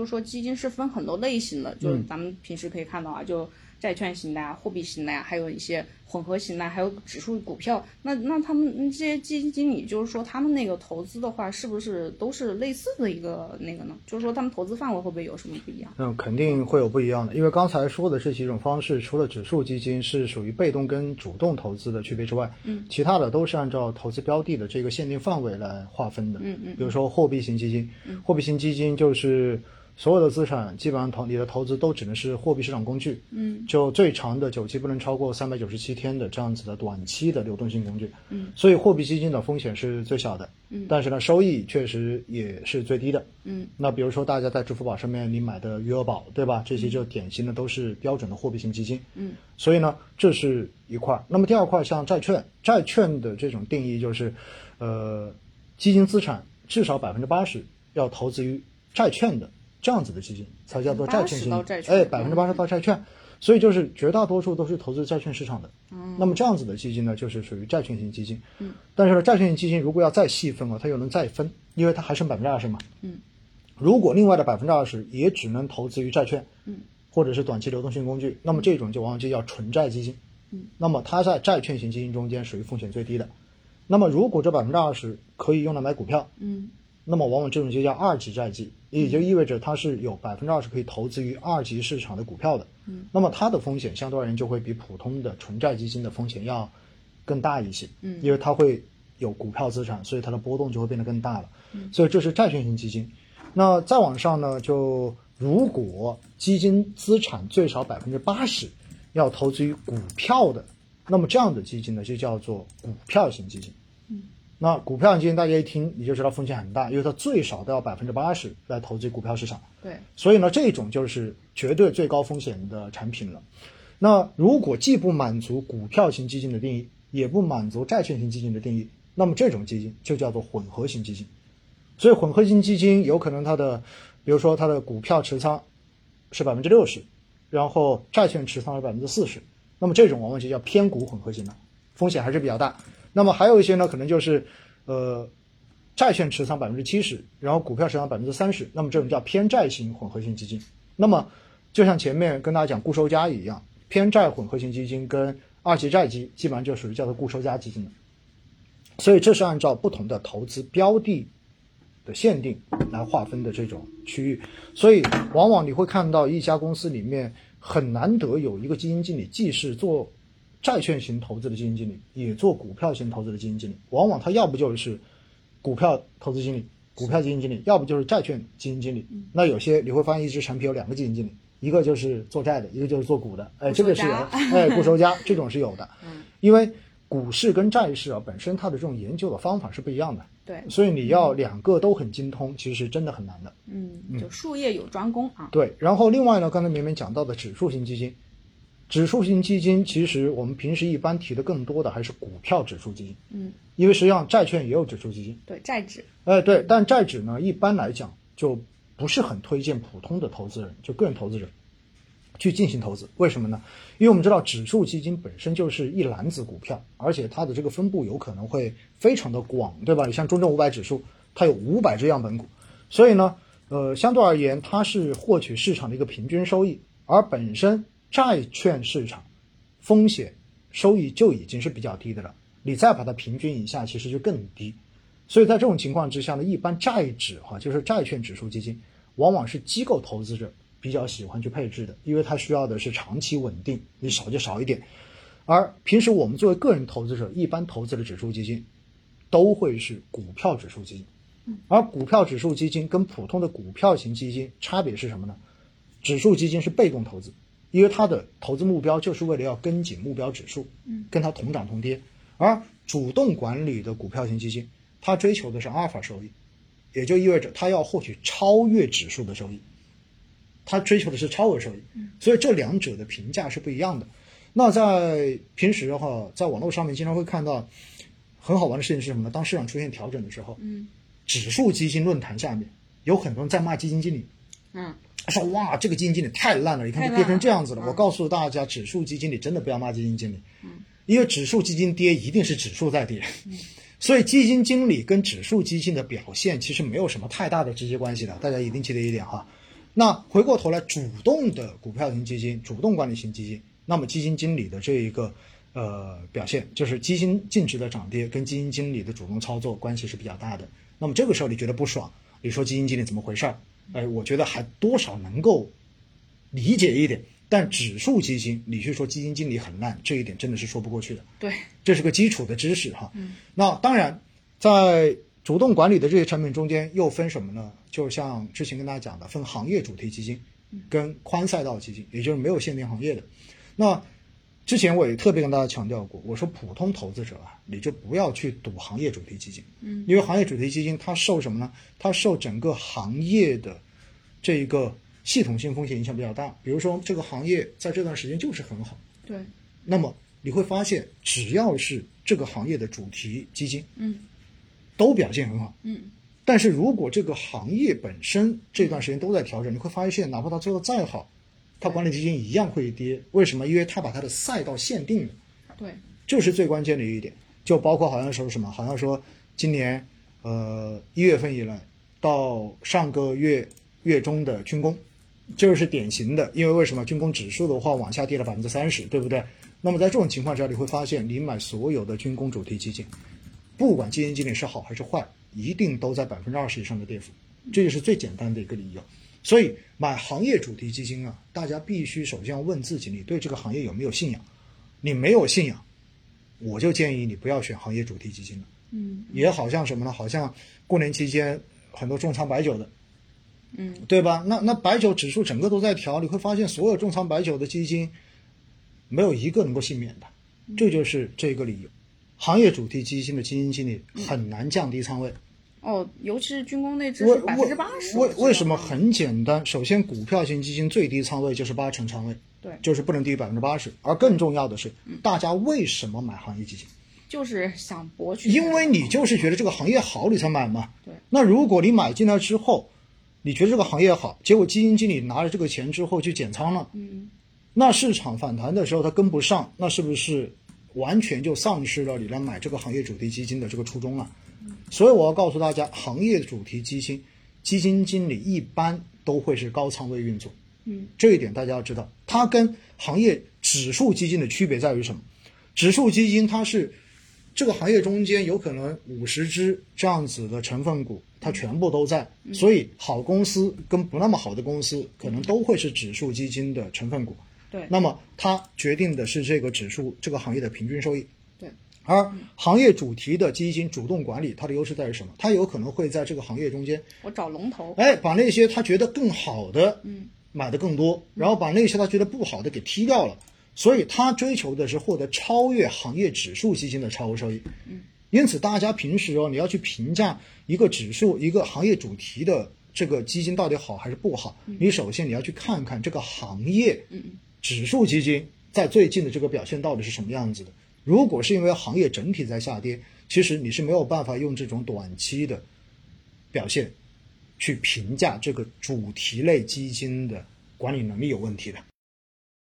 就是说基金是分很多类型的，就是咱们平时可以看到啊，就债券型的呀、货币型的呀，还有一些混合型的，还有指数股票。那那他们这些基金经理，就是说他们那个投资的话，是不是都是类似的一个那个呢？就是说他们投资范围会不会有什么不一样？嗯，肯定会有不一样的，因为刚才说的这几种方式，除了指数基金是属于被动跟主动投资的区别之外，嗯，其他的都是按照投资标的的这个限定范围来划分的。嗯嗯比如说货币型基金，货币型基金就是所有的资产基本上投你的投资都只能是货币市场工具，嗯，就最长的久期不能超过三百九十七天的这样子的短期的流动性工具，嗯，所以货币基金的风险是最小的，嗯，但是呢收益确实也是最低的，嗯，那比如说大家在支付宝上面你买的余额宝，对吧？这些就典型的都是标准的货币型基金，嗯，所以呢这是一块儿。那么第二块像债券，债券的这种定义就是，呃，基金资产至少百分之八十要投资于债券的这样子的基金，才叫做债券80%型哎，百分之八十到债券，所以就是绝大多数都是投资债券市场的。嗯，那么这样子的基金呢，就是属于债券型基金。嗯，但是呢，债券型基金如果要再细分啊，它又能再分，因为它还剩百分之二十嘛。嗯，如果另外的百分之二十也只能投资于债券，嗯，或者是短期流动性工具，那么这种就往往就叫纯债基金。嗯，那么它在债券型基金中间属于风险最低的。那么如果这百分之二十可以用来买股票，嗯那么往往这种就叫二级债基，也就意味着它是有百分之二十可以投资于二级市场的股票的。嗯，那么它的风险相对而言就会比普通的纯债基金的风险要更大一些。嗯因为它会有股票资产，所以它的波动就会变得更大了。嗯，所以这是债券型基金。那再往上呢，就如果基金资产最少百分之八十要投资于股票的，那么这样的基金呢就叫做股票型基金。那股票型基金大家一听你就知道风险很大，因为它最少都要百分之八十来投资股票市场。对，所以呢，这种就是绝对最高风险的产品了。那如果既不满足股票型基金的定义，也不满足债券型基金的定义，那么这种基金就叫做混合型基金。所以混合型基金有可能它的，比如说它的股票持仓是百分之六十，然后债券持仓是百分之四十，那么这种往往就叫偏股混合型的，风险还是比较大。那么还有一些呢，可能就是呃债券持仓百分之七十，然后股票持仓百分之三十，那么这种叫偏债型混合型基金。那么就像前面跟大家讲固收加一样，偏债混合型基金跟二级债基基本上就属于叫做固收加基金了。所以这是按照不同的投资标的的限定来划分的这种区域，所以往往你会看到一家公司里面很难得有一个基金经理既是做债券型投资的基金经理，也做股票型投资的基金经理，往往他要不就是股票投资经理、股票基金经理，要不就是债券基金经理。那有些你会发现一只产品有两个基金经理，一个就是做债的，一个就是做股的，哎，这个是有，哎，固收加这种是有的，因为股市跟债市啊本身它的这种研究的方法是不一样的，对，所以你要两个都很精通，其实真的很难的。嗯，就术业有专攻啊。对，然后另外呢，刚才明明讲到的指数型基金，指数型基金其实我们平时一般提的更多的还是股票指数基金，嗯，因为实际上债券也有指数基金，对，债指。哎，对，但债指呢，一般来讲就不是很推荐普通的投资人，就个人投资者去进行投资。为什么呢？因为我们知道指数基金本身就是一篮子股票，而且它的这个分布有可能会非常的广，对吧？你像中证五百指数，它有五百只样本股，所以呢，呃，相对而言，它是获取市场的一个平均收益，而本身债券市场风险收益就已经是比较低的了，你再把它平均一下，其实就更低。所以在这种情况之下呢，一般债指哈，就是债券指数基金，往往是机构投资者比较喜欢去配置的，因为它需要的是长期稳定，你少就少一点。而平时我们作为个人投资者，一般投资的指数基金都会是股票指数基金，而股票指数基金跟普通的股票型基金差别是什么呢？指数基金是被动投资，因为它的投资目标就是为了要跟紧目标指数，嗯跟它同涨同跌。而主动管理的股票型基金，它追求的是阿尔法收益，也就意味着它要获取超越指数的收益，它追求的是超额收益。所以这两者的评价是不一样的。那在平时的话，在网络上面经常会看到很好玩的事情是什么呢？当市场出现调整的时候，嗯，指数基金论坛下面有很多人在骂基金经理，嗯，说哇这个基金经理太烂了，你看太烂就跌成这样子了。我告诉大家，指数基金里真的不要骂基金经理，嗯，因为指数基金跌一定是指数在跌，所以基金经理跟指数基金的表现其实没有什么太大的直接关系的，大家一定记得一点哈。那回过头来，主动的股票型基金、主动管理型基金，那么基金经理的这一个呃表现，就是基金净值的涨跌跟基金经理的主动操作关系是比较大的。那么这个时候你觉得不爽，你说基金经理怎么回事儿？哎，我觉得还多少能够理解一点。但指数基金，你去说基金经理很烂，这一点真的是说不过去的。对，这是个基础的知识哈。嗯。那当然，在主动管理的这些产品中间又分什么呢？就像之前跟大家讲的，分行业主题基金跟宽赛道基金，也就是没有限定行业的。那之前我也特别跟大家强调过，我说普通投资者啊，你就不要去赌行业主题基金，嗯，因为行业主题基金它受什么呢？它受整个行业的这一个系统性风险影响比较大。比如说这个行业在这段时间就是很好，对，那么你会发现，只要是这个行业的主题基金，嗯，都表现很好，嗯。但是如果这个行业本身这段时间都在调整，你会发现，哪怕它做的再好，它管理基金一样会跌。为什么？因为它把它的赛道限定了。对，这是最关键的一点。就包括好像说什么，好像说今年呃一月份以来到上个月月中的军工，这个是典型的。因为为什么军工指数的话往下跌了百分之三十，对不对？那么在这种情况下，你会发现，你买所有的军工主题基金，不管基金经理是好还是坏。一定都在百分之二十以上的跌幅，这就是最简单的一个理由。所以买行业主题基金啊，大家必须首先要问自己，你对这个行业有没有信仰？你没有信仰，我就建议你不要选行业主题基金了。嗯，也好像什么呢？好像过年期间很多重仓白酒的，嗯，对吧？那那白酒指数整个都在调，你会发现所有重仓白酒的基金没有一个能够幸免的，这就是这个理由。行业主题基金的基金经理很难降低仓位，哦，尤其是军工那只是百分之八十。为为什么很简单？首先，股票型基金最低仓位就是八成仓位，对，就是不能低于百分之八十。而更重要的是，大家为什么买行业基金？就是想博取。因为你就是觉得这个行业好，你才买嘛。对。那如果你买进来之后，你觉得这个行业好，结果基金经理拿着这个钱之后去减仓了，嗯，那市场反弹的时候他跟不上，那是不是？完全就丧失了你来买这个行业主题基金的这个初衷了，所以我要告诉大家，行业主题基金基金经理一般都会是高仓位运作，嗯，这一点大家要知道，它跟行业指数基金的区别在于什么？指数基金它是这个行业中间有可能五十只这样子的成分股，它全部都在，所以好公司跟不那么好的公司可能都会是指数基金的成分股。对，那么它决定的是这个指数这个行业的平均收益。对，而行业主题的基金主动管理，它的优势在于什么？它有可能会在这个行业中间，我找龙头，哎，把那些他觉得更好的，嗯，买的更多，然后把那些他觉得不好的给踢掉了。所以他追求的是获得超越行业指数基金的超额收益。嗯，因此大家平时哦，你要去评价一个指数、一个行业主题的这个基金到底好还是不好，你首先你要去看看这个行业，嗯。指数基金在最近的这个表现到底是什么样子的？如果是因为行业整体在下跌，其实你是没有办法用这种短期的表现去评价这个主题类基金的管理能力有问题的。